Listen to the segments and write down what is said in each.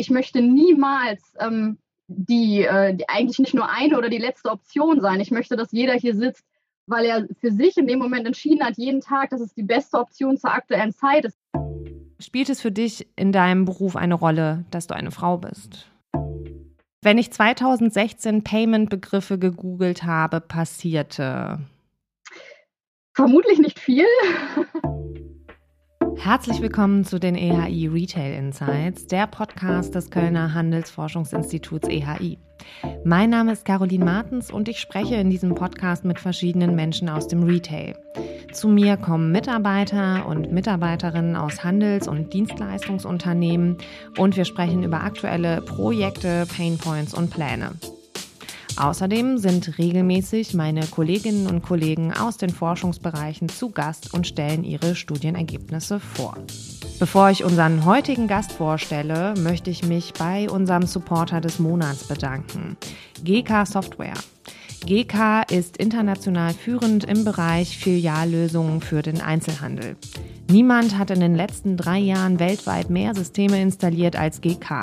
ich möchte niemals ähm, die, äh, die eigentlich nicht nur eine oder die letzte Option sein. Ich möchte, dass jeder hier sitzt, weil er für sich in dem Moment entschieden hat, jeden Tag, dass es die beste Option zur aktuellen Zeit ist. Spielt es für dich in deinem Beruf eine Rolle, dass du eine Frau bist? Wenn ich 2016 Payment-Begriffe gegoogelt habe, passierte. Vermutlich nicht viel. Herzlich willkommen zu den EHI Retail Insights, der Podcast des Kölner Handelsforschungsinstituts EHI. Mein Name ist Caroline Martens und ich spreche in diesem Podcast mit verschiedenen Menschen aus dem Retail. Zu mir kommen Mitarbeiter und Mitarbeiterinnen aus Handels- und Dienstleistungsunternehmen und wir sprechen über aktuelle Projekte, Painpoints und Pläne. Außerdem sind regelmäßig meine Kolleginnen und Kollegen aus den Forschungsbereichen zu Gast und stellen ihre Studienergebnisse vor. Bevor ich unseren heutigen Gast vorstelle, möchte ich mich bei unserem Supporter des Monats bedanken, GK Software. GK ist international führend im Bereich Filiallösungen für den Einzelhandel. Niemand hat in den letzten drei Jahren weltweit mehr Systeme installiert als GK.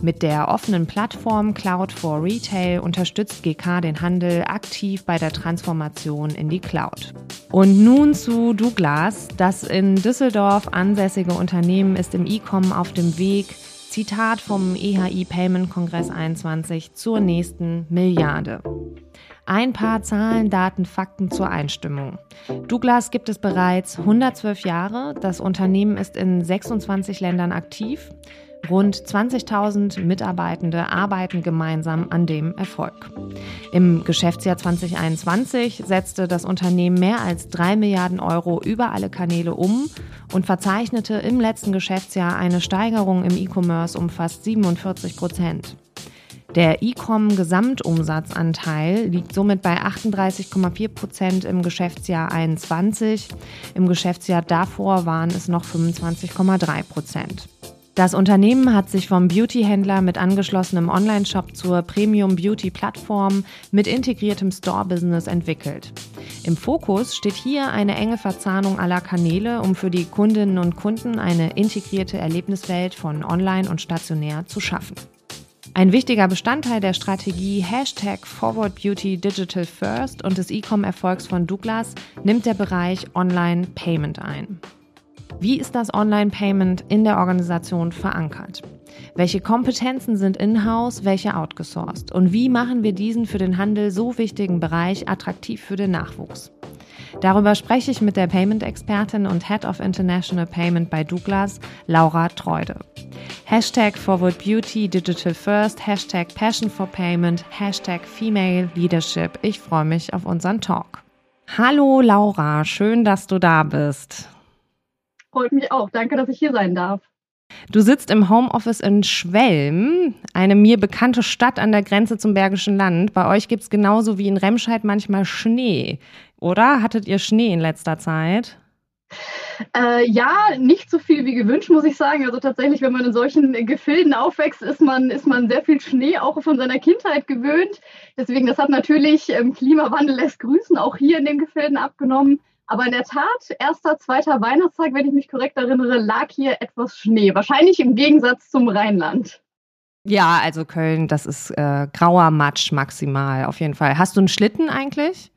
Mit der offenen Plattform Cloud for Retail unterstützt GK den Handel aktiv bei der Transformation in die Cloud. Und nun zu Douglas. Das in Düsseldorf ansässige Unternehmen ist im E-Com auf dem Weg, Zitat vom EHI Payment Kongress 21, zur nächsten Milliarde. Ein paar Zahlen, Daten, Fakten zur Einstimmung. Douglas gibt es bereits 112 Jahre. Das Unternehmen ist in 26 Ländern aktiv. Rund 20.000 Mitarbeitende arbeiten gemeinsam an dem Erfolg. Im Geschäftsjahr 2021 setzte das Unternehmen mehr als 3 Milliarden Euro über alle Kanäle um und verzeichnete im letzten Geschäftsjahr eine Steigerung im E-Commerce um fast 47 Prozent. Der E-Com-Gesamtumsatzanteil liegt somit bei 38,4 Prozent im Geschäftsjahr 21. Im Geschäftsjahr davor waren es noch 25,3 Prozent. Das Unternehmen hat sich vom Beauty-Händler mit angeschlossenem Online-Shop zur Premium-Beauty-Plattform mit integriertem Store-Business entwickelt. Im Fokus steht hier eine enge Verzahnung aller Kanäle, um für die Kundinnen und Kunden eine integrierte Erlebniswelt von online und stationär zu schaffen. Ein wichtiger Bestandteil der Strategie Hashtag Forward Beauty Digital First und des E-Com-Erfolgs von Douglas nimmt der Bereich Online Payment ein. Wie ist das Online-Payment in der Organisation verankert? Welche Kompetenzen sind in-house, welche outgesourced? Und wie machen wir diesen für den Handel so wichtigen Bereich attraktiv für den Nachwuchs? Darüber spreche ich mit der Payment-Expertin und Head of International Payment bei Douglas, Laura Treude. Hashtag Forward Beauty Digital First, Hashtag Passion for Payment, Hashtag Female Leadership. Ich freue mich auf unseren Talk. Hallo Laura, schön, dass du da bist. Freut mich auch. Danke, dass ich hier sein darf. Du sitzt im Homeoffice in Schwelm, eine mir bekannte Stadt an der Grenze zum Bergischen Land. Bei euch gibt es genauso wie in Remscheid manchmal Schnee, oder? Hattet ihr Schnee in letzter Zeit? Äh, ja, nicht so viel wie gewünscht, muss ich sagen. Also tatsächlich, wenn man in solchen Gefilden aufwächst, ist man, ist man sehr viel Schnee auch von seiner Kindheit gewöhnt. Deswegen, das hat natürlich ähm, Klimawandel lässt grüßen, auch hier in den Gefilden abgenommen. Aber in der Tat, erster, zweiter Weihnachtstag, wenn ich mich korrekt erinnere, lag hier etwas Schnee. Wahrscheinlich im Gegensatz zum Rheinland. Ja, also Köln, das ist äh, grauer Matsch maximal, auf jeden Fall. Hast du einen Schlitten eigentlich?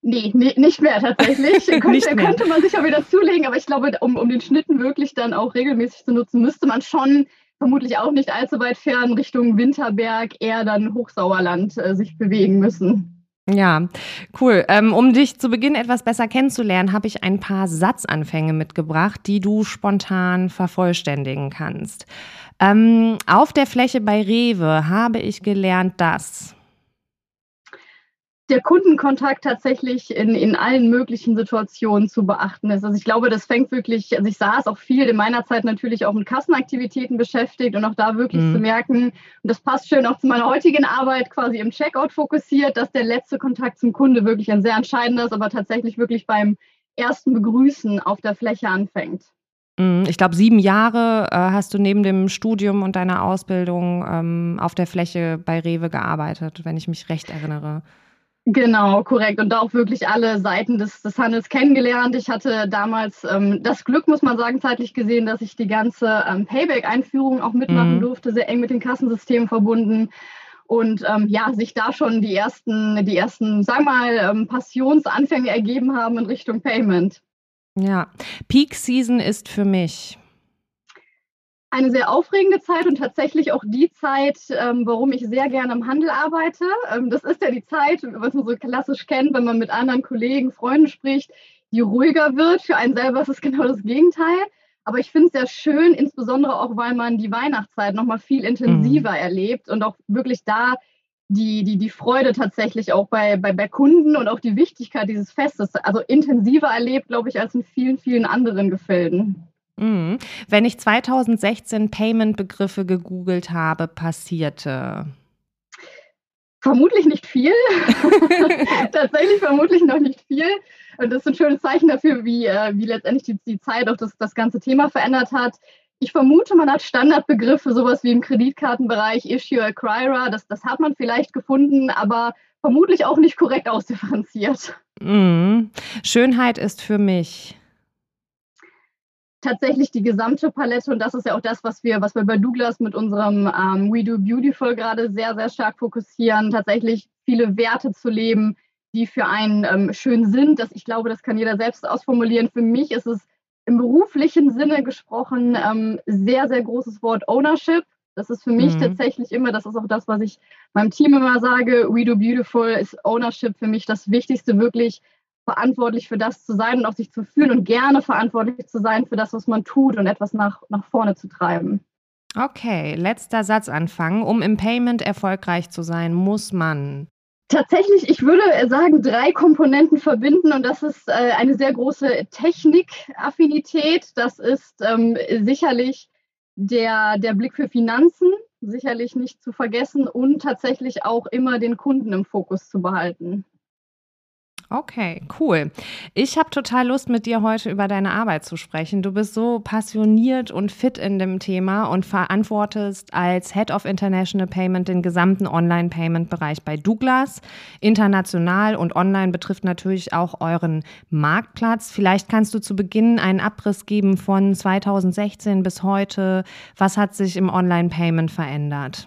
Nee, nee nicht mehr tatsächlich. könnte, nicht mehr. könnte man sich auch wieder zulegen, aber ich glaube, um, um den Schlitten wirklich dann auch regelmäßig zu nutzen, müsste man schon vermutlich auch nicht allzu weit fern Richtung Winterberg, eher dann Hochsauerland äh, sich bewegen müssen. Ja, cool. Ähm, um dich zu Beginn etwas besser kennenzulernen, habe ich ein paar Satzanfänge mitgebracht, die du spontan vervollständigen kannst. Ähm, auf der Fläche bei Rewe habe ich gelernt, dass der Kundenkontakt tatsächlich in, in allen möglichen Situationen zu beachten ist. Also ich glaube, das fängt wirklich, also ich saß auch viel in meiner Zeit natürlich auch mit Kassenaktivitäten beschäftigt und auch da wirklich mhm. zu merken, und das passt schön auch zu meiner heutigen Arbeit, quasi im Checkout fokussiert, dass der letzte Kontakt zum Kunde wirklich ein sehr entscheidender ist, aber tatsächlich wirklich beim ersten Begrüßen auf der Fläche anfängt. Mhm. Ich glaube, sieben Jahre äh, hast du neben dem Studium und deiner Ausbildung ähm, auf der Fläche bei Rewe gearbeitet, wenn ich mich recht erinnere. Genau, korrekt. Und da auch wirklich alle Seiten des, des Handels kennengelernt. Ich hatte damals ähm, das Glück, muss man sagen, zeitlich gesehen, dass ich die ganze ähm, Payback-Einführung auch mitmachen mhm. durfte, sehr eng mit den Kassensystemen verbunden. Und ähm, ja, sich da schon die ersten, die ersten, sagen wir mal, ähm, Passionsanfänge ergeben haben in Richtung Payment. Ja, Peak Season ist für mich eine sehr aufregende Zeit und tatsächlich auch die Zeit, ähm, warum ich sehr gerne im Handel arbeite. Ähm, das ist ja die Zeit, was man so klassisch kennt, wenn man mit anderen Kollegen, Freunden spricht, die ruhiger wird. Für einen selber ist es genau das Gegenteil. Aber ich finde es sehr schön, insbesondere auch, weil man die Weihnachtszeit nochmal viel intensiver mhm. erlebt und auch wirklich da die, die, die Freude tatsächlich auch bei, bei, bei Kunden und auch die Wichtigkeit dieses Festes, also intensiver erlebt, glaube ich, als in vielen, vielen anderen Gefilden. Mhm. Wenn ich 2016 Payment-Begriffe gegoogelt habe, passierte. Vermutlich nicht viel. Tatsächlich vermutlich noch nicht viel. Und das ist ein schönes Zeichen dafür, wie, äh, wie letztendlich die, die Zeit auch das, das ganze Thema verändert hat. Ich vermute, man hat Standardbegriffe, sowas wie im Kreditkartenbereich, Issue, Acquirer, das, das hat man vielleicht gefunden, aber vermutlich auch nicht korrekt ausdifferenziert. Mhm. Schönheit ist für mich tatsächlich die gesamte Palette und das ist ja auch das, was wir, was wir bei Douglas mit unserem ähm, We Do Beautiful gerade sehr, sehr stark fokussieren, tatsächlich viele Werte zu leben, die für einen ähm, schön sind. Das, ich glaube, das kann jeder selbst ausformulieren. Für mich ist es im beruflichen Sinne gesprochen ähm, sehr, sehr großes Wort Ownership. Das ist für mich mhm. tatsächlich immer, das ist auch das, was ich meinem Team immer sage, We Do Beautiful ist Ownership für mich das Wichtigste, wirklich verantwortlich für das zu sein und auch sich zu fühlen und gerne verantwortlich zu sein für das, was man tut und etwas nach, nach vorne zu treiben. Okay, letzter Satz anfangen. Um im Payment erfolgreich zu sein, muss man. Tatsächlich, ich würde sagen, drei Komponenten verbinden und das ist äh, eine sehr große Technikaffinität. Das ist ähm, sicherlich der, der Blick für Finanzen, sicherlich nicht zu vergessen und tatsächlich auch immer den Kunden im Fokus zu behalten. Okay, cool. Ich habe total Lust, mit dir heute über deine Arbeit zu sprechen. Du bist so passioniert und fit in dem Thema und verantwortest als Head of International Payment den gesamten Online-Payment-Bereich bei Douglas. International und online betrifft natürlich auch euren Marktplatz. Vielleicht kannst du zu Beginn einen Abriss geben von 2016 bis heute. Was hat sich im Online-Payment verändert?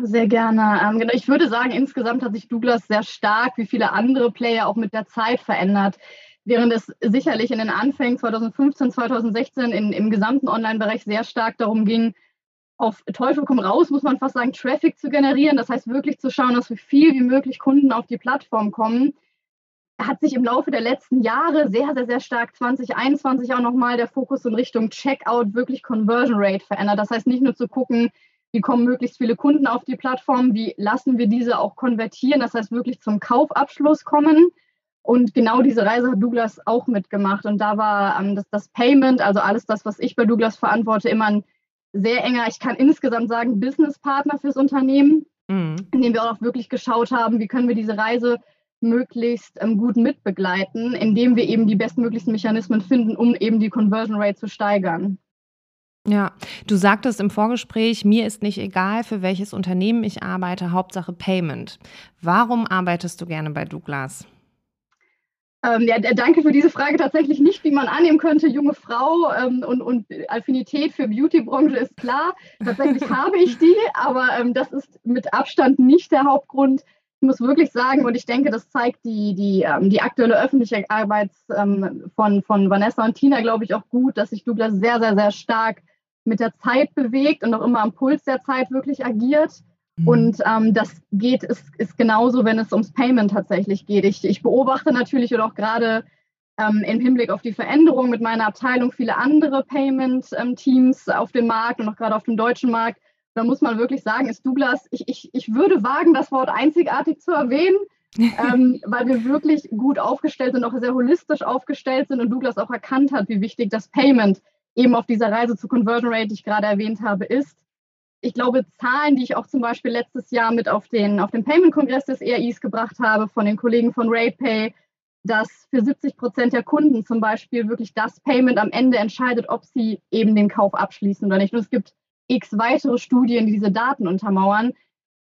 Sehr gerne. Ähm, genau, ich würde sagen, insgesamt hat sich Douglas sehr stark, wie viele andere Player, auch mit der Zeit verändert. Während es sicherlich in den Anfängen 2015, 2016 in, im gesamten Online-Bereich sehr stark darum ging, auf Teufel komm raus, muss man fast sagen, Traffic zu generieren. Das heißt, wirklich zu schauen, dass so viel wie möglich Kunden auf die Plattform kommen. Hat sich im Laufe der letzten Jahre sehr, sehr, sehr stark 2021 auch nochmal der Fokus in Richtung Checkout, wirklich Conversion Rate verändert. Das heißt, nicht nur zu gucken, wie kommen möglichst viele Kunden auf die Plattform, wie lassen wir diese auch konvertieren, das heißt wirklich zum Kaufabschluss kommen. Und genau diese Reise hat Douglas auch mitgemacht. Und da war ähm, das, das Payment, also alles das, was ich bei Douglas verantworte, immer ein sehr enger, ich kann insgesamt sagen, Businesspartner fürs Unternehmen, mhm. in dem wir auch wirklich geschaut haben, wie können wir diese Reise möglichst ähm, gut mitbegleiten, indem wir eben die bestmöglichsten Mechanismen finden, um eben die Conversion Rate zu steigern. Ja, du sagtest im Vorgespräch, mir ist nicht egal, für welches Unternehmen ich arbeite, Hauptsache Payment. Warum arbeitest du gerne bei Douglas? Ähm, ja, danke für diese Frage. Tatsächlich nicht, wie man annehmen könnte. Junge Frau ähm, und, und Affinität für Beauty-Branche ist klar. Tatsächlich habe ich die, aber ähm, das ist mit Abstand nicht der Hauptgrund. Ich muss wirklich sagen, und ich denke, das zeigt die, die, ähm, die aktuelle öffentliche Arbeit ähm, von, von Vanessa und Tina, glaube ich, auch gut, dass sich Douglas sehr, sehr, sehr stark mit der Zeit bewegt und auch immer am Puls der Zeit wirklich agiert. Mhm. Und ähm, das geht, ist, ist genauso, wenn es ums Payment tatsächlich geht. Ich, ich beobachte natürlich oder auch gerade ähm, im Hinblick auf die Veränderung mit meiner Abteilung viele andere Payment-Teams ähm, auf dem Markt und auch gerade auf dem deutschen Markt. Da muss man wirklich sagen, ist Douglas, ich, ich, ich würde wagen, das Wort einzigartig zu erwähnen, ähm, weil wir wirklich gut aufgestellt sind, auch sehr holistisch aufgestellt sind und Douglas auch erkannt hat, wie wichtig das Payment eben auf dieser Reise zur Conversion Rate, die ich gerade erwähnt habe, ist. Ich glaube, Zahlen, die ich auch zum Beispiel letztes Jahr mit auf den, auf den Payment-Kongress des ERIs gebracht habe, von den Kollegen von RatePay, dass für 70 Prozent der Kunden zum Beispiel wirklich das Payment am Ende entscheidet, ob sie eben den Kauf abschließen oder nicht. Und es gibt x weitere Studien, die diese Daten untermauern.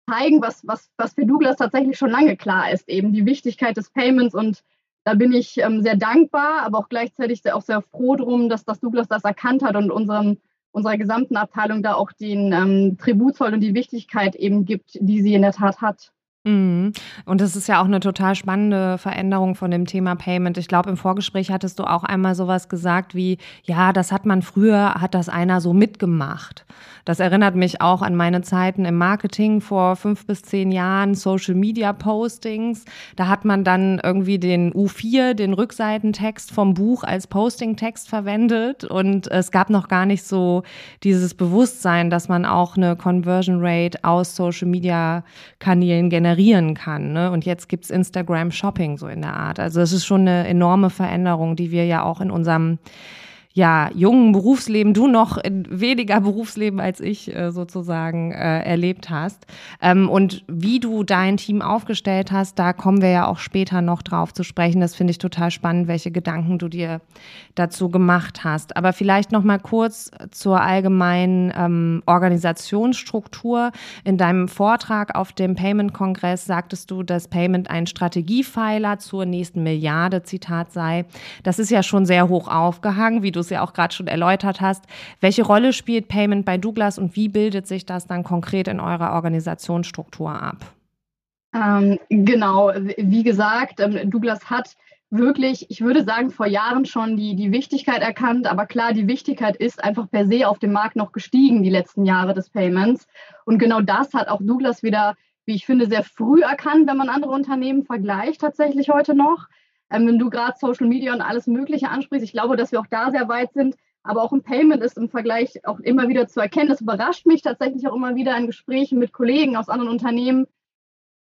zeigen, was, was, was für Douglas tatsächlich schon lange klar ist, eben die Wichtigkeit des Payments und da bin ich ähm, sehr dankbar, aber auch gleichzeitig auch sehr froh drum, dass das Douglas das erkannt hat und unserem, unserer gesamten Abteilung da auch den ähm, Tribut zollt und die Wichtigkeit eben gibt, die sie in der Tat hat. Mhm. Und das ist ja auch eine total spannende Veränderung von dem Thema Payment. Ich glaube, im Vorgespräch hattest du auch einmal sowas gesagt wie, ja, das hat man früher, hat das einer so mitgemacht. Das erinnert mich auch an meine Zeiten im Marketing vor fünf bis zehn Jahren, Social Media Postings. Da hat man dann irgendwie den U4, den Rückseitentext vom Buch als Posting-Text verwendet. Und es gab noch gar nicht so dieses Bewusstsein, dass man auch eine Conversion Rate aus Social Media Kanälen generiert generieren kann. Ne? Und jetzt gibt es Instagram Shopping so in der Art. Also es ist schon eine enorme Veränderung, die wir ja auch in unserem ja, jungen Berufsleben, du noch in weniger Berufsleben als ich äh, sozusagen äh, erlebt hast. Ähm, und wie du dein Team aufgestellt hast, da kommen wir ja auch später noch drauf zu sprechen. Das finde ich total spannend, welche Gedanken du dir dazu gemacht hast. Aber vielleicht noch mal kurz zur allgemeinen ähm, Organisationsstruktur. In deinem Vortrag auf dem Payment-Kongress sagtest du, dass Payment ein Strategiepfeiler zur nächsten Milliarde, Zitat sei. Das ist ja schon sehr hoch aufgehangen, wie du es ja auch gerade schon erläutert hast. Welche Rolle spielt Payment bei Douglas und wie bildet sich das dann konkret in eurer Organisationsstruktur ab? Ähm, genau, wie gesagt, ähm, Douglas hat wirklich, ich würde sagen, vor Jahren schon die, die Wichtigkeit erkannt. Aber klar, die Wichtigkeit ist einfach per se auf dem Markt noch gestiegen, die letzten Jahre des Payments. Und genau das hat auch Douglas wieder, wie ich finde, sehr früh erkannt, wenn man andere Unternehmen vergleicht, tatsächlich heute noch. Ähm, wenn du gerade Social Media und alles Mögliche ansprichst, ich glaube, dass wir auch da sehr weit sind. Aber auch ein Payment ist im Vergleich auch immer wieder zu erkennen. Das überrascht mich tatsächlich auch immer wieder in Gesprächen mit Kollegen aus anderen Unternehmen.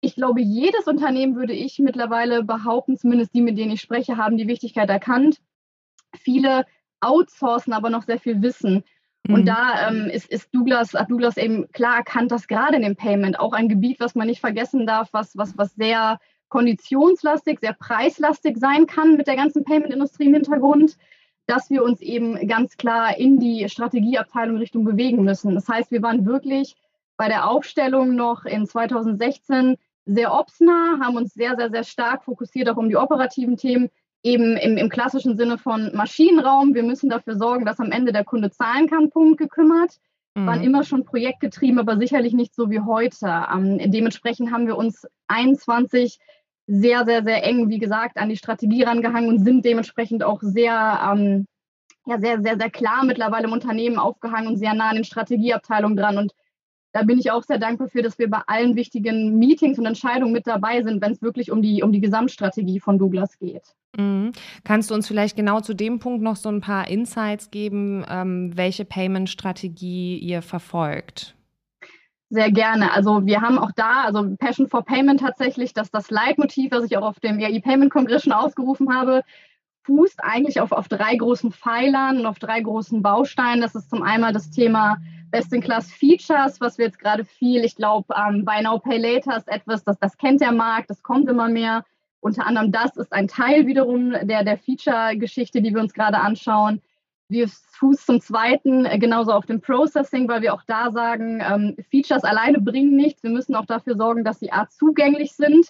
Ich glaube, jedes Unternehmen würde ich mittlerweile behaupten, zumindest die, mit denen ich spreche, haben die Wichtigkeit erkannt. Viele outsourcen aber noch sehr viel Wissen. Mhm. Und da ähm, ist, ist Douglas, hat Douglas eben klar erkannt, dass gerade in dem Payment auch ein Gebiet, was man nicht vergessen darf, was, was, was sehr konditionslastig, sehr preislastig sein kann mit der ganzen Payment-Industrie im Hintergrund, dass wir uns eben ganz klar in die Strategieabteilung Richtung bewegen müssen. Das heißt, wir waren wirklich bei der Aufstellung noch in 2016 sehr opsnah, haben uns sehr, sehr, sehr stark fokussiert auch um die operativen Themen, eben im, im klassischen Sinne von Maschinenraum. Wir müssen dafür sorgen, dass am Ende der Kunde zahlen kann, Punkt gekümmert. Mhm. Waren immer schon projektgetrieben, aber sicherlich nicht so wie heute. Ähm, dementsprechend haben wir uns 21 sehr, sehr, sehr eng, wie gesagt, an die Strategie rangehangen und sind dementsprechend auch sehr, ähm, ja, sehr, sehr, sehr klar mittlerweile im Unternehmen aufgehangen und sehr nah an den Strategieabteilungen dran. Und da bin ich auch sehr dankbar für, dass wir bei allen wichtigen Meetings und Entscheidungen mit dabei sind, wenn es wirklich um die, um die Gesamtstrategie von Douglas geht. Mhm. Kannst du uns vielleicht genau zu dem Punkt noch so ein paar Insights geben, ähm, welche Payment-Strategie ihr verfolgt? Sehr gerne. Also wir haben auch da, also Passion for Payment tatsächlich, dass das Leitmotiv, was ich auch auf dem EI Payment Kongress schon ausgerufen habe, fußt eigentlich auf, auf drei großen Pfeilern und auf drei großen Bausteinen. Das ist zum einen das Thema Best-in-Class-Features, was wir jetzt gerade viel, ich glaube, ähm, Buy Now, Pay Later ist etwas, das, das kennt der Markt, das kommt immer mehr. Unter anderem das ist ein Teil wiederum der, der Feature-Geschichte, die wir uns gerade anschauen. Wir Fuß zum Zweiten äh, genauso auf dem Processing, weil wir auch da sagen, ähm, Features alleine bringen nichts. Wir müssen auch dafür sorgen, dass sie A zugänglich sind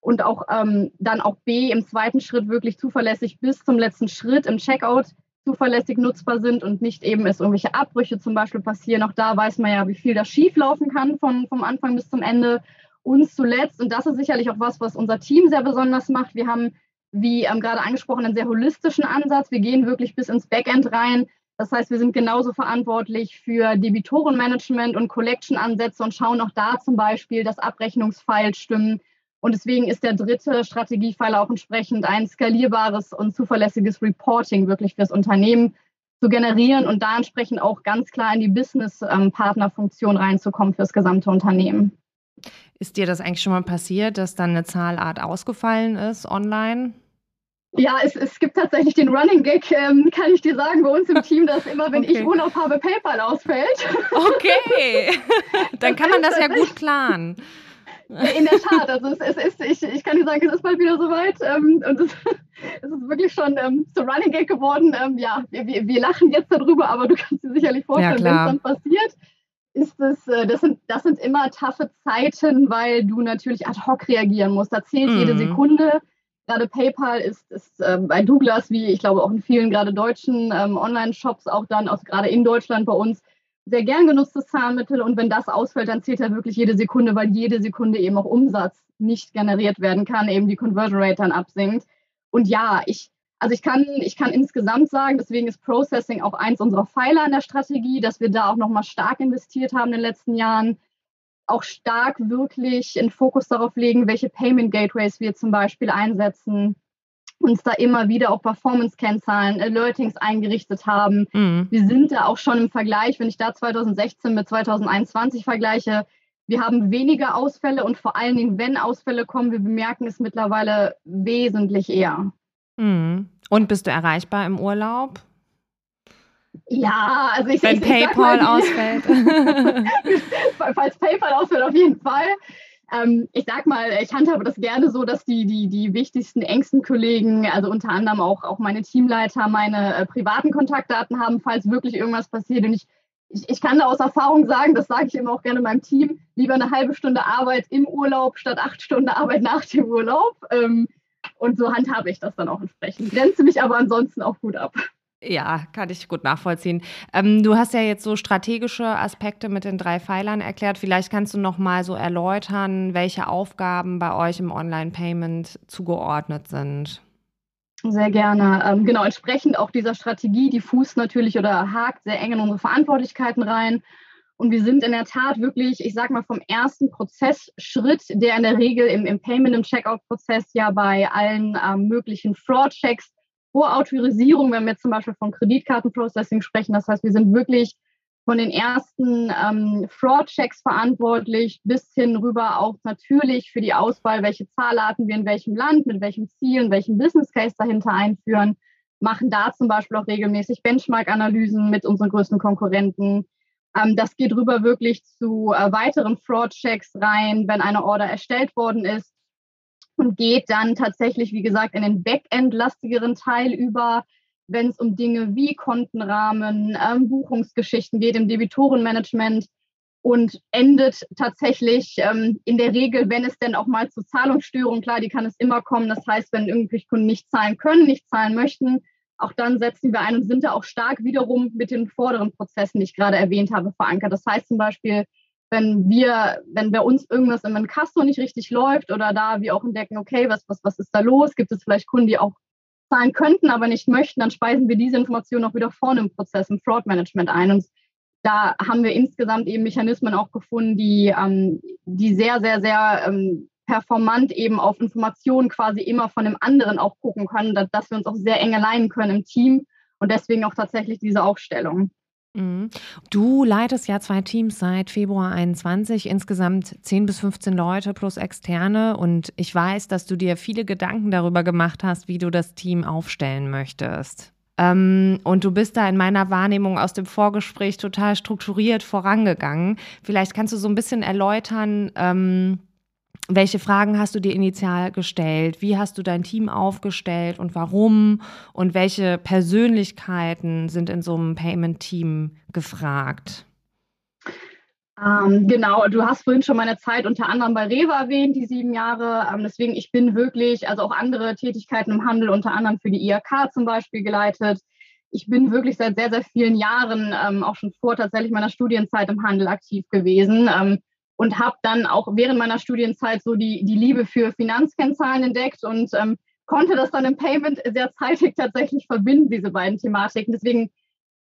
und auch ähm, dann auch B im zweiten Schritt wirklich zuverlässig bis zum letzten Schritt im Checkout zuverlässig nutzbar sind und nicht eben es irgendwelche Abbrüche zum Beispiel passieren. Auch da weiß man ja, wie viel da schieflaufen kann von, vom Anfang bis zum Ende. Und zuletzt, und das ist sicherlich auch was, was unser Team sehr besonders macht, wir haben wie ähm, gerade angesprochen, einen sehr holistischen Ansatz. Wir gehen wirklich bis ins Backend rein. Das heißt, wir sind genauso verantwortlich für Debitorenmanagement und Collection-Ansätze und schauen auch da zum Beispiel, dass Abrechnungsfiles stimmen. Und deswegen ist der dritte Strategiepfeiler auch entsprechend ein skalierbares und zuverlässiges Reporting wirklich fürs Unternehmen zu generieren und da entsprechend auch ganz klar in die Business-Partner-Funktion reinzukommen fürs gesamte Unternehmen. Ist dir das eigentlich schon mal passiert, dass dann eine Zahlart ausgefallen ist online? Ja, es, es gibt tatsächlich den Running Gag, ähm, kann ich dir sagen, bei uns im Team, dass immer, wenn okay. ich Urlaub habe, PayPal ausfällt. Okay, dann kann man das ja gut planen. In der Tat, also es, es ist, ich, ich kann dir sagen, es ist bald wieder soweit ähm, und es, es, ist wirklich schon ähm, zu Running Gag geworden. Ähm, ja, wir, wir, wir, lachen jetzt darüber, aber du kannst dir sicherlich vorstellen, ja, wenn es dann passiert, ist es, äh, das sind, das sind immer taffe Zeiten, weil du natürlich ad hoc reagieren musst. Da zählt mhm. jede Sekunde. Gerade PayPal ist, ist äh, bei Douglas, wie ich glaube auch in vielen gerade deutschen ähm, Online-Shops, auch dann aus, gerade in Deutschland bei uns, sehr gern genutztes Zahlmittel. Und wenn das ausfällt, dann zählt er wirklich jede Sekunde, weil jede Sekunde eben auch Umsatz nicht generiert werden kann, eben die Conversion Rate dann absinkt. Und ja, ich, also ich kann, ich kann insgesamt sagen, deswegen ist Processing auch eins unserer Pfeiler in der Strategie, dass wir da auch nochmal stark investiert haben in den letzten Jahren. Auch stark wirklich in Fokus darauf legen, welche Payment Gateways wir zum Beispiel einsetzen, uns da immer wieder auch Performance-Kennzahlen, Alertings eingerichtet haben. Mhm. Wir sind da auch schon im Vergleich, wenn ich da 2016 mit 2021 vergleiche, wir haben weniger Ausfälle und vor allen Dingen, wenn Ausfälle kommen, wir bemerken es mittlerweile wesentlich eher. Mhm. Und bist du erreichbar im Urlaub? Ja, also ich Wenn ich, PayPal ich ausfällt. Falls PayPal ausfällt, auf jeden Fall. Ähm, ich sag mal, ich handhabe das gerne so, dass die, die, die wichtigsten, engsten Kollegen, also unter anderem auch, auch meine Teamleiter, meine äh, privaten Kontaktdaten haben, falls wirklich irgendwas passiert. Und ich, ich, ich kann da aus Erfahrung sagen, das sage ich immer auch gerne meinem Team, lieber eine halbe Stunde Arbeit im Urlaub statt acht Stunden Arbeit nach dem Urlaub. Ähm, und so handhabe ich das dann auch entsprechend. Grenze mich aber ansonsten auch gut ab. Ja, kann ich gut nachvollziehen. Ähm, du hast ja jetzt so strategische Aspekte mit den drei Pfeilern erklärt. Vielleicht kannst du noch mal so erläutern, welche Aufgaben bei euch im Online-Payment zugeordnet sind. Sehr gerne. Ähm, genau, entsprechend auch dieser Strategie, die fußt natürlich oder hakt sehr eng in unsere Verantwortlichkeiten rein. Und wir sind in der Tat wirklich, ich sage mal, vom ersten Prozessschritt, der in der Regel im, im Payment, im Checkout-Prozess ja bei allen ähm, möglichen Fraud-Checks vor Autorisierung, wenn wir zum Beispiel von Kreditkartenprocessing sprechen. Das heißt, wir sind wirklich von den ersten ähm, Fraud-Checks verantwortlich bis hin rüber auch natürlich für die Auswahl, welche Zahlarten wir in welchem Land, mit welchem Ziel, welchem Business Case dahinter einführen, machen da zum Beispiel auch regelmäßig Benchmark-Analysen mit unseren größten Konkurrenten, ähm, das geht rüber wirklich zu äh, weiteren Fraud-Checks rein, wenn eine Order erstellt worden ist und geht dann tatsächlich, wie gesagt, in den Backend-lastigeren Teil über, wenn es um Dinge wie Kontenrahmen, ähm, Buchungsgeschichten geht, im Debitorenmanagement und endet tatsächlich ähm, in der Regel, wenn es denn auch mal zu Zahlungsstörungen, klar, die kann es immer kommen. Das heißt, wenn irgendwelche Kunden nicht zahlen können, nicht zahlen möchten, auch dann setzen wir ein und sind da auch stark wiederum mit den vorderen Prozessen, die ich gerade erwähnt habe, verankert. Das heißt zum Beispiel, wenn wir, wenn bei uns irgendwas im Inkasso nicht richtig läuft oder da wir auch entdecken, okay, was, was, was ist da los? Gibt es vielleicht Kunden, die auch zahlen könnten, aber nicht möchten, dann speisen wir diese Informationen auch wieder vorne im Prozess, im Fraud Management ein. Und da haben wir insgesamt eben Mechanismen auch gefunden, die, ähm, die sehr, sehr, sehr ähm, performant eben auf Informationen quasi immer von dem anderen auch gucken können, dass, dass wir uns auch sehr eng alleinen können im Team und deswegen auch tatsächlich diese Aufstellung. Mhm. Du leitest ja zwei Teams seit Februar 21, insgesamt 10 bis 15 Leute plus externe. Und ich weiß, dass du dir viele Gedanken darüber gemacht hast, wie du das Team aufstellen möchtest. Ähm, und du bist da in meiner Wahrnehmung aus dem Vorgespräch total strukturiert vorangegangen. Vielleicht kannst du so ein bisschen erläutern, ähm, welche Fragen hast du dir initial gestellt? Wie hast du dein Team aufgestellt und warum? Und welche Persönlichkeiten sind in so einem Payment-Team gefragt? Ähm, genau, du hast vorhin schon meine Zeit unter anderem bei Rewe erwähnt, die sieben Jahre. Ähm, deswegen, ich bin wirklich, also auch andere Tätigkeiten im Handel, unter anderem für die IHK zum Beispiel geleitet. Ich bin wirklich seit sehr, sehr vielen Jahren, ähm, auch schon vor tatsächlich meiner Studienzeit im Handel aktiv gewesen. Und habe dann auch während meiner Studienzeit so die, die Liebe für Finanzkennzahlen entdeckt und ähm, konnte das dann im Payment sehr zeitig tatsächlich verbinden, diese beiden Thematiken. Deswegen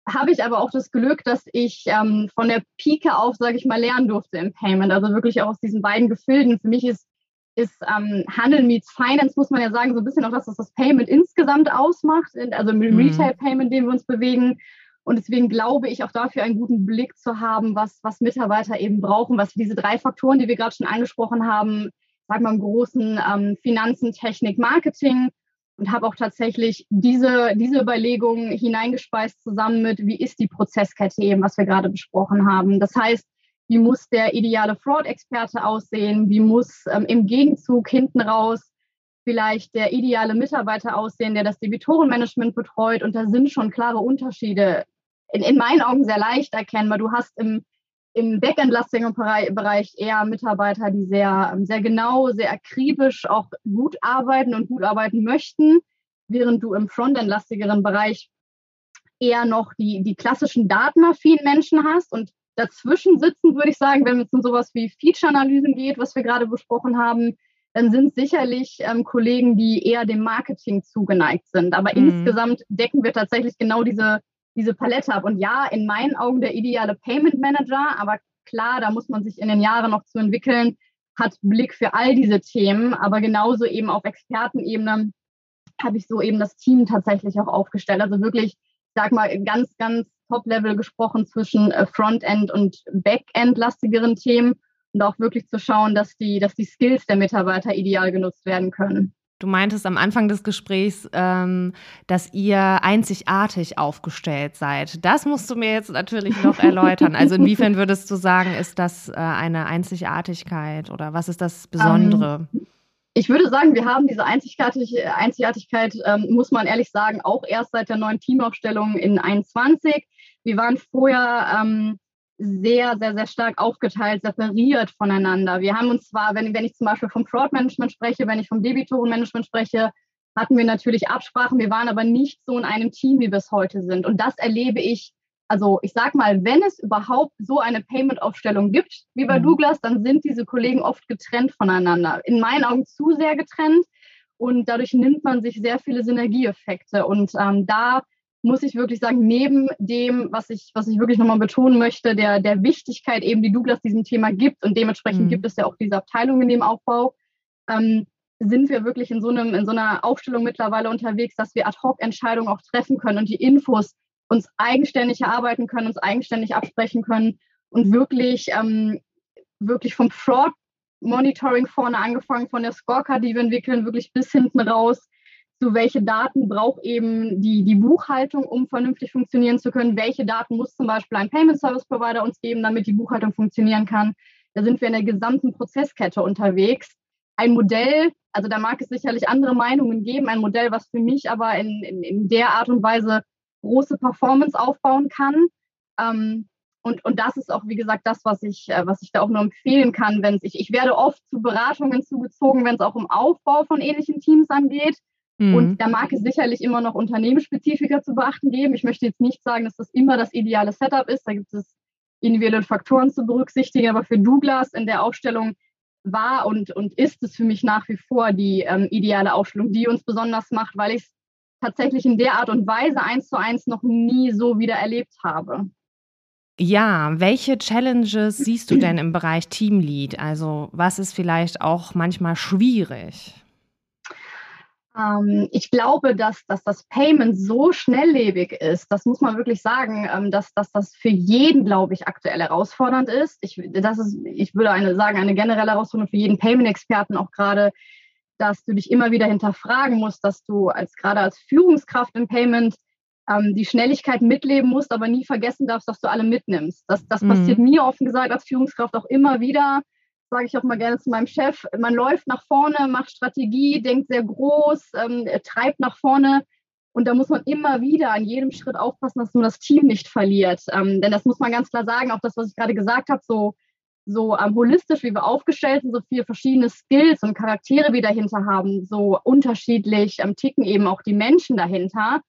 habe ich aber auch das Glück, dass ich ähm, von der Pike auf, sage ich mal, lernen durfte im Payment. Also wirklich auch aus diesen beiden Gefilden. Für mich ist, ist ähm, Handel meets Finance, muss man ja sagen, so ein bisschen auch das, was das Payment insgesamt ausmacht. Also im mhm. Retail-Payment, in dem wir uns bewegen. Und deswegen glaube ich auch dafür einen guten Blick zu haben, was, was Mitarbeiter eben brauchen, was diese drei Faktoren, die wir gerade schon angesprochen haben, sagen wir im Großen ähm, Finanzen, Technik, Marketing und habe auch tatsächlich diese, diese Überlegungen hineingespeist zusammen mit, wie ist die Prozesskette eben, was wir gerade besprochen haben. Das heißt, wie muss der ideale Fraud-Experte aussehen? Wie muss ähm, im Gegenzug hinten raus vielleicht der ideale Mitarbeiter aussehen, der das Debitorenmanagement betreut? Und da sind schon klare Unterschiede in, in meinen Augen sehr leicht erkennbar. Du hast im, im backendlastigen Bereich eher Mitarbeiter, die sehr, sehr genau, sehr akribisch auch gut arbeiten und gut arbeiten möchten, während du im frontendlastigeren Bereich eher noch die, die klassischen datenaffinen Menschen hast und dazwischen sitzen, würde ich sagen, wenn es um sowas wie Feature-Analysen geht, was wir gerade besprochen haben, dann sind sicherlich ähm, Kollegen, die eher dem Marketing zugeneigt sind. Aber mhm. insgesamt decken wir tatsächlich genau diese, diese Palette ab. Und ja, in meinen Augen der ideale Payment Manager, aber klar, da muss man sich in den Jahren noch zu entwickeln, hat Blick für all diese Themen, aber genauso eben auf Expertenebene habe ich so eben das Team tatsächlich auch aufgestellt. Also wirklich sag mal, ganz, ganz Top-Level gesprochen zwischen äh, Frontend und Backend-lastigeren Themen und auch wirklich zu schauen, dass die, dass die Skills der Mitarbeiter ideal genutzt werden können. Du meintest am Anfang des Gesprächs, ähm, dass ihr einzigartig aufgestellt seid. Das musst du mir jetzt natürlich noch erläutern. Also inwiefern würdest du sagen, ist das äh, eine Einzigartigkeit oder was ist das Besondere? Um, ähm, ich würde sagen, wir haben diese Einzigartigkeit, ähm, muss man ehrlich sagen, auch erst seit der neuen Teamaufstellung in 21. Wir waren vorher ähm, sehr, sehr, sehr stark aufgeteilt, separiert voneinander. Wir haben uns zwar, wenn, wenn ich zum Beispiel vom Fraud-Management spreche, wenn ich vom Debitoren-Management spreche, hatten wir natürlich Absprachen. Wir waren aber nicht so in einem Team, wie wir es heute sind. Und das erlebe ich also ich sag mal, wenn es überhaupt so eine Payment-Aufstellung gibt wie bei mhm. Douglas, dann sind diese Kollegen oft getrennt voneinander. In meinen Augen zu sehr getrennt und dadurch nimmt man sich sehr viele Synergieeffekte. Und ähm, da muss ich wirklich sagen, neben dem, was ich, was ich wirklich nochmal betonen möchte, der, der Wichtigkeit eben, die Douglas diesem Thema gibt und dementsprechend mhm. gibt es ja auch diese Abteilung in dem Aufbau, ähm, sind wir wirklich in so, einem, in so einer Aufstellung mittlerweile unterwegs, dass wir Ad-Hoc-Entscheidungen auch treffen können und die Infos uns eigenständig erarbeiten können, uns eigenständig absprechen können und wirklich, ähm, wirklich vom Fraud Monitoring vorne angefangen, von der Scorecard, die wir entwickeln, wirklich bis hinten raus, zu welche Daten braucht eben die, die Buchhaltung, um vernünftig funktionieren zu können, welche Daten muss zum Beispiel ein Payment Service Provider uns geben, damit die Buchhaltung funktionieren kann. Da sind wir in der gesamten Prozesskette unterwegs. Ein Modell, also da mag es sicherlich andere Meinungen geben, ein Modell, was für mich aber in, in, in der Art und Weise große Performance aufbauen kann. Ähm, und, und das ist auch, wie gesagt, das, was ich, äh, was ich da auch nur empfehlen kann, wenn ich, ich werde oft zu Beratungen zugezogen, wenn es auch um Aufbau von ähnlichen Teams angeht. Mhm. Und da mag es sicherlich immer noch Unternehmensspezifika zu beachten geben. Ich möchte jetzt nicht sagen, dass das immer das ideale Setup ist. Da gibt es individuelle Faktoren zu berücksichtigen. Aber für Douglas in der Aufstellung war und, und ist es für mich nach wie vor die ähm, ideale Aufstellung, die uns besonders macht, weil ich es tatsächlich in der Art und Weise eins zu eins noch nie so wieder erlebt habe. Ja, welche Challenges siehst du denn im Bereich Teamlead? Also was ist vielleicht auch manchmal schwierig? Ähm, ich glaube, dass, dass das Payment so schnelllebig ist, das muss man wirklich sagen, ähm, dass, dass das für jeden, glaube ich, aktuell herausfordernd ist. Ich, das ist, ich würde eine, sagen, eine generelle Herausforderung für jeden Payment-Experten, auch gerade dass du dich immer wieder hinterfragen musst, dass du als gerade als Führungskraft im Payment ähm, die Schnelligkeit mitleben musst, aber nie vergessen darfst, dass du alle mitnimmst. Das, das mhm. passiert mir offen gesagt als Führungskraft auch immer wieder. Sage ich auch mal gerne zu meinem Chef. Man läuft nach vorne, macht Strategie, denkt sehr groß, ähm, treibt nach vorne. Und da muss man immer wieder an jedem Schritt aufpassen, dass man das Team nicht verliert. Ähm, denn das muss man ganz klar sagen, auch das, was ich gerade gesagt habe, so so ähm, holistisch, wie wir aufgestellt sind, so viele verschiedene Skills und Charaktere wie dahinter haben, so unterschiedlich ähm, ticken eben auch die Menschen dahinter.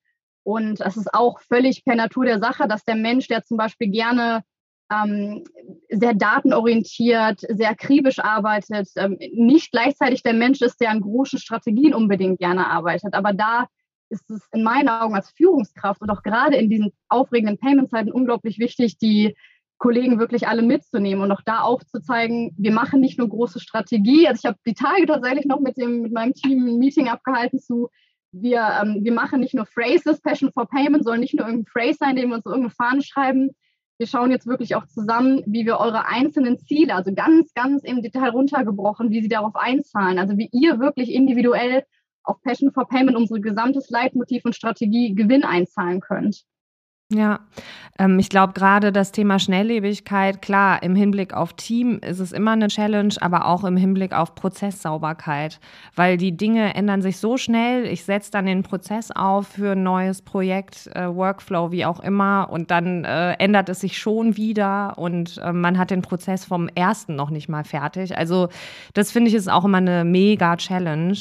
Und es ist auch völlig per Natur der Sache, dass der Mensch, der zum Beispiel gerne ähm, sehr datenorientiert, sehr akribisch arbeitet, ähm, nicht gleichzeitig der Mensch ist, der an großen Strategien unbedingt gerne arbeitet. Aber da ist es in meinen Augen als Führungskraft und auch gerade in diesen aufregenden Payment-Zeiten unglaublich wichtig, die Kollegen wirklich alle mitzunehmen und auch da aufzuzeigen, wir machen nicht nur große Strategie. Also ich habe die Tage tatsächlich noch mit, dem, mit meinem Team ein Meeting abgehalten zu, wir, ähm, wir machen nicht nur Phrases, Passion for Payment soll nicht nur irgendein Phrase sein, den wir uns so irgendeine Fahne schreiben. Wir schauen jetzt wirklich auch zusammen, wie wir eure einzelnen Ziele, also ganz, ganz im Detail runtergebrochen, wie sie darauf einzahlen. Also wie ihr wirklich individuell auf Passion for Payment unsere gesamtes Leitmotiv und Strategie Gewinn einzahlen könnt. Ja, ähm, ich glaube gerade das Thema Schnelllebigkeit, klar, im Hinblick auf Team ist es immer eine Challenge, aber auch im Hinblick auf Prozesssauberkeit, weil die Dinge ändern sich so schnell. Ich setze dann den Prozess auf für ein neues Projekt, äh, Workflow, wie auch immer, und dann äh, ändert es sich schon wieder und äh, man hat den Prozess vom ersten noch nicht mal fertig. Also das finde ich ist auch immer eine mega Challenge.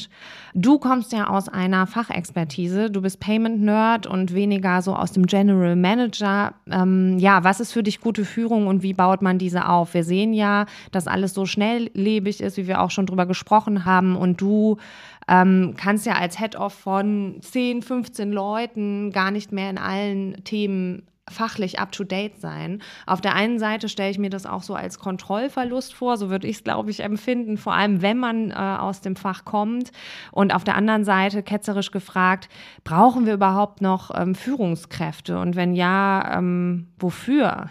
Du kommst ja aus einer Fachexpertise, du bist Payment Nerd und weniger so aus dem General Manager. Ähm, ja, was ist für dich gute Führung und wie baut man diese auf? Wir sehen ja, dass alles so schnelllebig ist, wie wir auch schon drüber gesprochen haben. Und du ähm, kannst ja als Head-Off von 10, 15 Leuten gar nicht mehr in allen Themen fachlich up-to-date sein. Auf der einen Seite stelle ich mir das auch so als Kontrollverlust vor, so würde ich es, glaube ich, empfinden, vor allem wenn man äh, aus dem Fach kommt. Und auf der anderen Seite, ketzerisch gefragt, brauchen wir überhaupt noch ähm, Führungskräfte? Und wenn ja, ähm, wofür?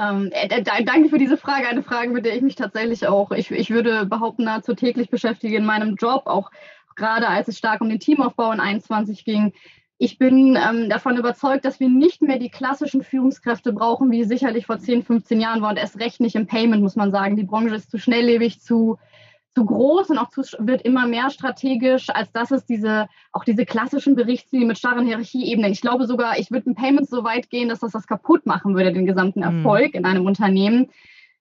Ähm, äh, danke für diese Frage. Eine Frage, mit der ich mich tatsächlich auch, ich, ich würde behaupten, nahezu täglich beschäftige in meinem Job, auch gerade als es stark um den Teamaufbau in 21 ging. Ich bin ähm, davon überzeugt, dass wir nicht mehr die klassischen Führungskräfte brauchen, wie sicherlich vor 10, 15 Jahren war und erst recht nicht im Payment, muss man sagen. Die Branche ist zu schnelllebig, zu, zu groß und auch zu, wird immer mehr strategisch, als dass es diese, auch diese klassischen Berichtslinien mit starren Hierarchieebenen. Ich glaube sogar, ich würde ein Payment so weit gehen, dass das das kaputt machen würde, den gesamten mhm. Erfolg mhm. in einem Unternehmen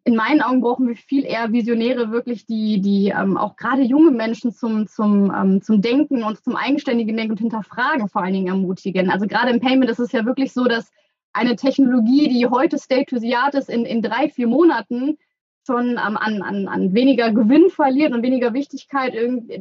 in meinen Augen brauchen wir viel eher Visionäre, wirklich, die, die ähm, auch gerade junge Menschen zum, zum, ähm, zum Denken und zum eigenständigen Denken und Hinterfragen vor allen Dingen ermutigen. Also gerade im Payment ist es ja wirklich so, dass eine Technologie, die heute State to the Art ist, in, in drei, vier Monaten schon ähm, an, an, an weniger Gewinn verliert und weniger Wichtigkeit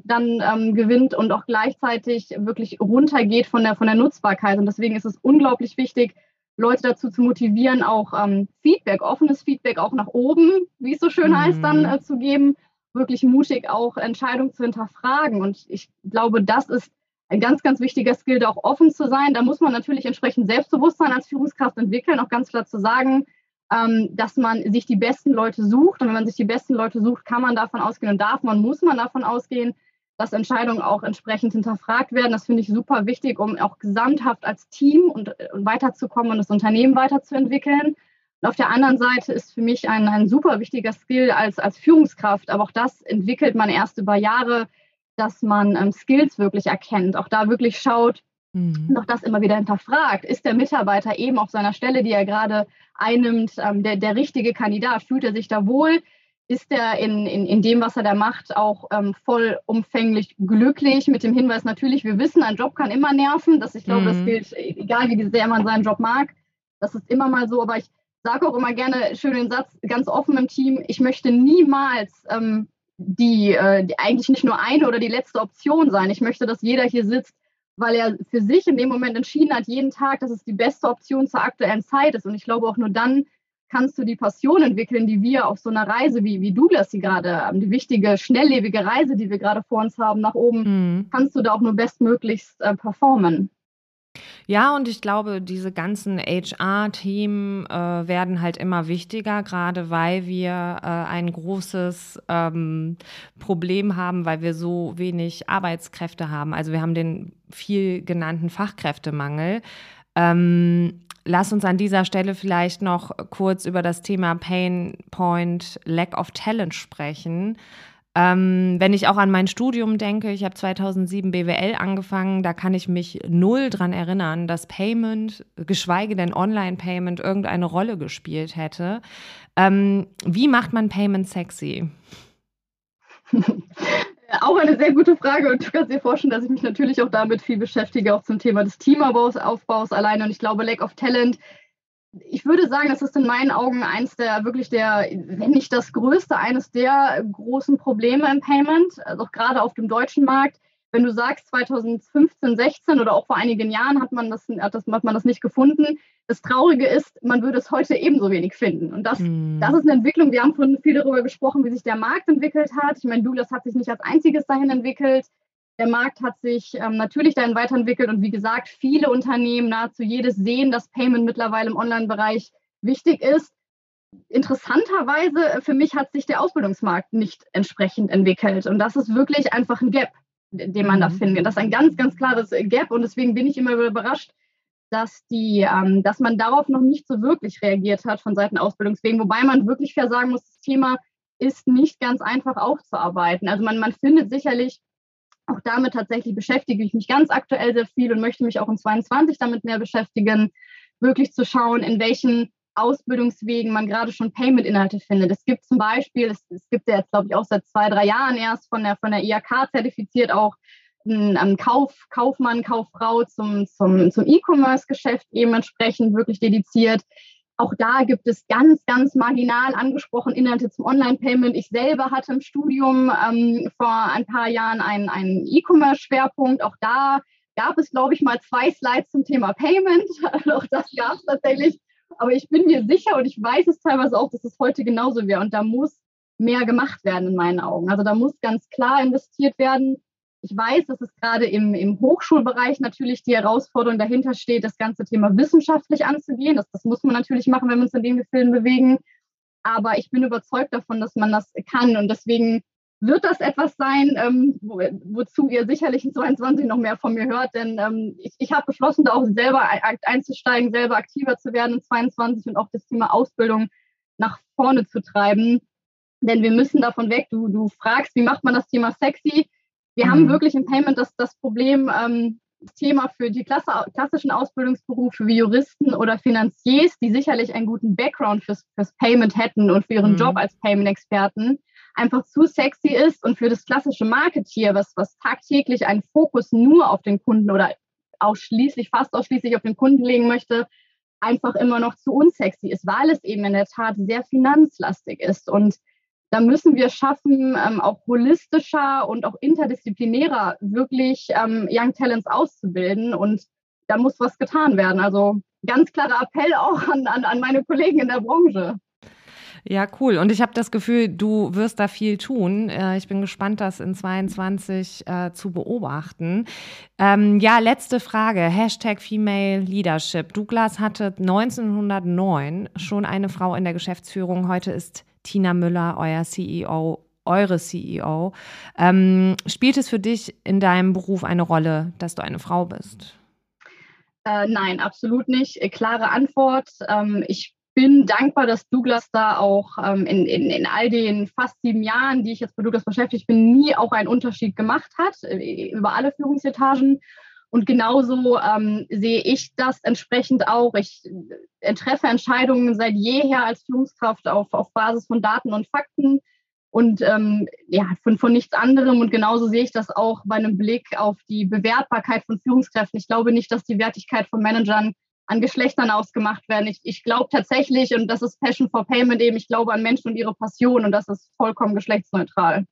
dann ähm, gewinnt und auch gleichzeitig wirklich runtergeht von der, von der Nutzbarkeit. Und deswegen ist es unglaublich wichtig, Leute dazu zu motivieren, auch ähm, Feedback, offenes Feedback auch nach oben, wie es so schön mhm. heißt, dann äh, zu geben, wirklich mutig auch Entscheidungen zu hinterfragen. Und ich glaube, das ist ein ganz, ganz wichtiger Skill, da auch offen zu sein. Da muss man natürlich entsprechend Selbstbewusstsein als Führungskraft entwickeln, auch ganz klar zu sagen, ähm, dass man sich die besten Leute sucht. Und wenn man sich die besten Leute sucht, kann man davon ausgehen und darf man, muss man davon ausgehen, dass Entscheidungen auch entsprechend hinterfragt werden. Das finde ich super wichtig, um auch gesamthaft als Team und, und weiterzukommen und das Unternehmen weiterzuentwickeln. Und auf der anderen Seite ist für mich ein, ein super wichtiger Skill als, als Führungskraft, aber auch das entwickelt man erst über Jahre, dass man ähm, Skills wirklich erkennt, auch da wirklich schaut, mhm. noch das immer wieder hinterfragt. Ist der Mitarbeiter eben auf seiner Stelle, die er gerade einnimmt, ähm, der, der richtige Kandidat? Fühlt er sich da wohl? Ist er in, in, in dem, was er da macht, auch ähm, vollumfänglich glücklich. Mit dem Hinweis natürlich, wir wissen, ein Job kann immer nerven. Das, ich glaube, mhm. das gilt, egal wie sehr man seinen Job mag. Das ist immer mal so. Aber ich sage auch immer gerne schön den Satz, ganz offen im Team, ich möchte niemals ähm, die, äh, die eigentlich nicht nur eine oder die letzte Option sein. Ich möchte, dass jeder hier sitzt, weil er für sich in dem Moment entschieden hat, jeden Tag, dass es die beste Option zur aktuellen Zeit ist. Und ich glaube auch nur dann kannst du die Passion entwickeln, die wir auf so einer Reise, wie, wie Douglas sie gerade, die wichtige, schnelllebige Reise, die wir gerade vor uns haben, nach oben, mhm. kannst du da auch nur bestmöglichst äh, performen. Ja, und ich glaube, diese ganzen HR-Themen äh, werden halt immer wichtiger, gerade weil wir äh, ein großes ähm, Problem haben, weil wir so wenig Arbeitskräfte haben. Also wir haben den viel genannten Fachkräftemangel. Ähm, lass uns an dieser Stelle vielleicht noch kurz über das Thema Pain Point Lack of Talent sprechen. Ähm, wenn ich auch an mein Studium denke, ich habe 2007 BWL angefangen, da kann ich mich null dran erinnern, dass Payment, geschweige denn Online-Payment, irgendeine Rolle gespielt hätte. Ähm, wie macht man Payment sexy? Auch eine sehr gute Frage und du kannst dir vorstellen, dass ich mich natürlich auch damit viel beschäftige, auch zum Thema des Teamaufbaus Aufbaus alleine. Und ich glaube, Lack of Talent, ich würde sagen, das ist in meinen Augen eines der wirklich der, wenn nicht das größte, eines der großen Probleme im Payment, also auch gerade auf dem deutschen Markt wenn du sagst, 2015, 16 oder auch vor einigen Jahren hat man das, hat, das, hat man das nicht gefunden. Das Traurige ist, man würde es heute ebenso wenig finden. Und das, mm. das ist eine Entwicklung. Wir haben vorhin viel darüber gesprochen, wie sich der Markt entwickelt hat. Ich meine, Douglas hat sich nicht als einziges dahin entwickelt. Der Markt hat sich ähm, natürlich dahin weiterentwickelt. Und wie gesagt, viele Unternehmen, nahezu jedes, sehen, dass Payment mittlerweile im Online-Bereich wichtig ist. Interessanterweise, für mich hat sich der Ausbildungsmarkt nicht entsprechend entwickelt. Und das ist wirklich einfach ein Gap den man da mhm. findet. Das ist ein ganz, ganz klares Gap und deswegen bin ich immer überrascht, dass die, ähm, dass man darauf noch nicht so wirklich reagiert hat von Seiten Ausbildungswegen, wobei man wirklich fair sagen muss, das Thema ist nicht ganz einfach aufzuarbeiten. Also man, man findet sicherlich auch damit tatsächlich beschäftige ich mich ganz aktuell sehr viel und möchte mich auch in 22 damit mehr beschäftigen, wirklich zu schauen, in welchen Ausbildungswegen man gerade schon Payment-Inhalte findet. Es gibt zum Beispiel, es, es gibt ja jetzt, glaube ich, auch seit zwei, drei Jahren erst von der, von der IAK zertifiziert auch ein Kauf, Kaufmann, Kauffrau zum, zum, zum E-Commerce-Geschäft eben entsprechend wirklich dediziert. Auch da gibt es ganz, ganz marginal angesprochen Inhalte zum Online-Payment. Ich selber hatte im Studium ähm, vor ein paar Jahren einen, einen E-Commerce-Schwerpunkt. Auch da gab es, glaube ich, mal zwei Slides zum Thema Payment. auch das gab es tatsächlich. Aber ich bin mir sicher und ich weiß es teilweise auch, dass es heute genauso wäre. Und da muss mehr gemacht werden in meinen Augen. Also da muss ganz klar investiert werden. Ich weiß, dass es gerade im, im Hochschulbereich natürlich die Herausforderung dahinter steht, das ganze Thema wissenschaftlich anzugehen. Das, das muss man natürlich machen, wenn wir uns in den Gefilden bewegen. Aber ich bin überzeugt davon, dass man das kann. Und deswegen wird das etwas sein, ähm, wo, wozu ihr sicherlich in 22 noch mehr von mir hört. Denn ähm, ich, ich habe beschlossen, da auch selber einzusteigen, selber aktiver zu werden in 22 und auch das Thema Ausbildung nach vorne zu treiben. Denn wir müssen davon weg. Du, du fragst, wie macht man das Thema sexy? Wir mhm. haben wirklich im Payment das, das Problem, ähm, Thema für die Klasse, klassischen Ausbildungsberufe wie Juristen oder Finanziers, die sicherlich einen guten Background fürs, fürs Payment hätten und für ihren mhm. Job als Payment-Experten einfach zu sexy ist und für das klassische Marketier, was, was tagtäglich einen Fokus nur auf den Kunden oder ausschließlich, fast ausschließlich auf den Kunden legen möchte, einfach immer noch zu unsexy ist, weil es eben in der Tat sehr finanzlastig ist. Und da müssen wir schaffen, ähm, auch holistischer und auch interdisziplinärer wirklich ähm, Young Talents auszubilden. Und da muss was getan werden. Also ganz klarer Appell auch an, an, an meine Kollegen in der Branche. Ja, cool. Und ich habe das Gefühl, du wirst da viel tun. Äh, ich bin gespannt, das in 22 äh, zu beobachten. Ähm, ja, letzte Frage. Hashtag Female Leadership. Douglas hatte 1909 schon eine Frau in der Geschäftsführung. Heute ist Tina Müller euer CEO eure CEO. Ähm, spielt es für dich in deinem Beruf eine Rolle, dass du eine Frau bist? Äh, nein, absolut nicht. Klare Antwort. Ähm, ich bin dankbar, dass Douglas da auch ähm, in, in, in all den fast sieben Jahren, die ich jetzt bei Douglas beschäftigt bin, nie auch einen Unterschied gemacht hat äh, über alle Führungsetagen. Und genauso ähm, sehe ich das entsprechend auch. Ich äh, treffe Entscheidungen seit jeher als Führungskraft auf, auf Basis von Daten und Fakten und ähm, ja, von, von nichts anderem. Und genauso sehe ich das auch bei einem Blick auf die Bewertbarkeit von Führungskräften. Ich glaube nicht, dass die Wertigkeit von Managern an Geschlechtern ausgemacht werden. Ich, ich glaube tatsächlich, und das ist Passion for Payment eben, ich glaube an Menschen und ihre Passion und das ist vollkommen geschlechtsneutral.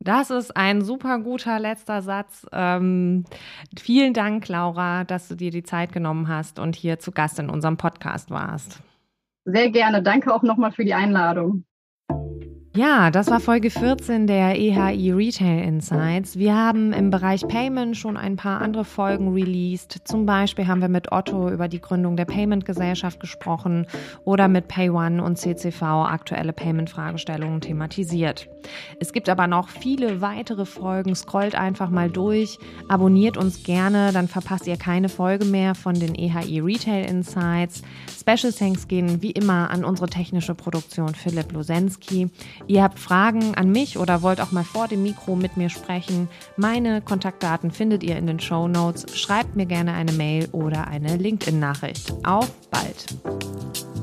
Das ist ein super guter letzter Satz. Ähm, vielen Dank, Laura, dass du dir die Zeit genommen hast und hier zu Gast in unserem Podcast warst. Sehr gerne. Danke auch nochmal für die Einladung. Ja, das war Folge 14 der EHI Retail Insights. Wir haben im Bereich Payment schon ein paar andere Folgen released. Zum Beispiel haben wir mit Otto über die Gründung der Payment-Gesellschaft gesprochen oder mit PayOne und CCV aktuelle Payment-Fragestellungen thematisiert. Es gibt aber noch viele weitere Folgen. Scrollt einfach mal durch, abonniert uns gerne, dann verpasst ihr keine Folge mehr von den EHI Retail Insights. Special Thanks gehen wie immer an unsere technische Produktion Philipp Losensky. Ihr habt Fragen an mich oder wollt auch mal vor dem Mikro mit mir sprechen. Meine Kontaktdaten findet ihr in den Show Notes. Schreibt mir gerne eine Mail oder eine LinkedIn-Nachricht. Auf bald!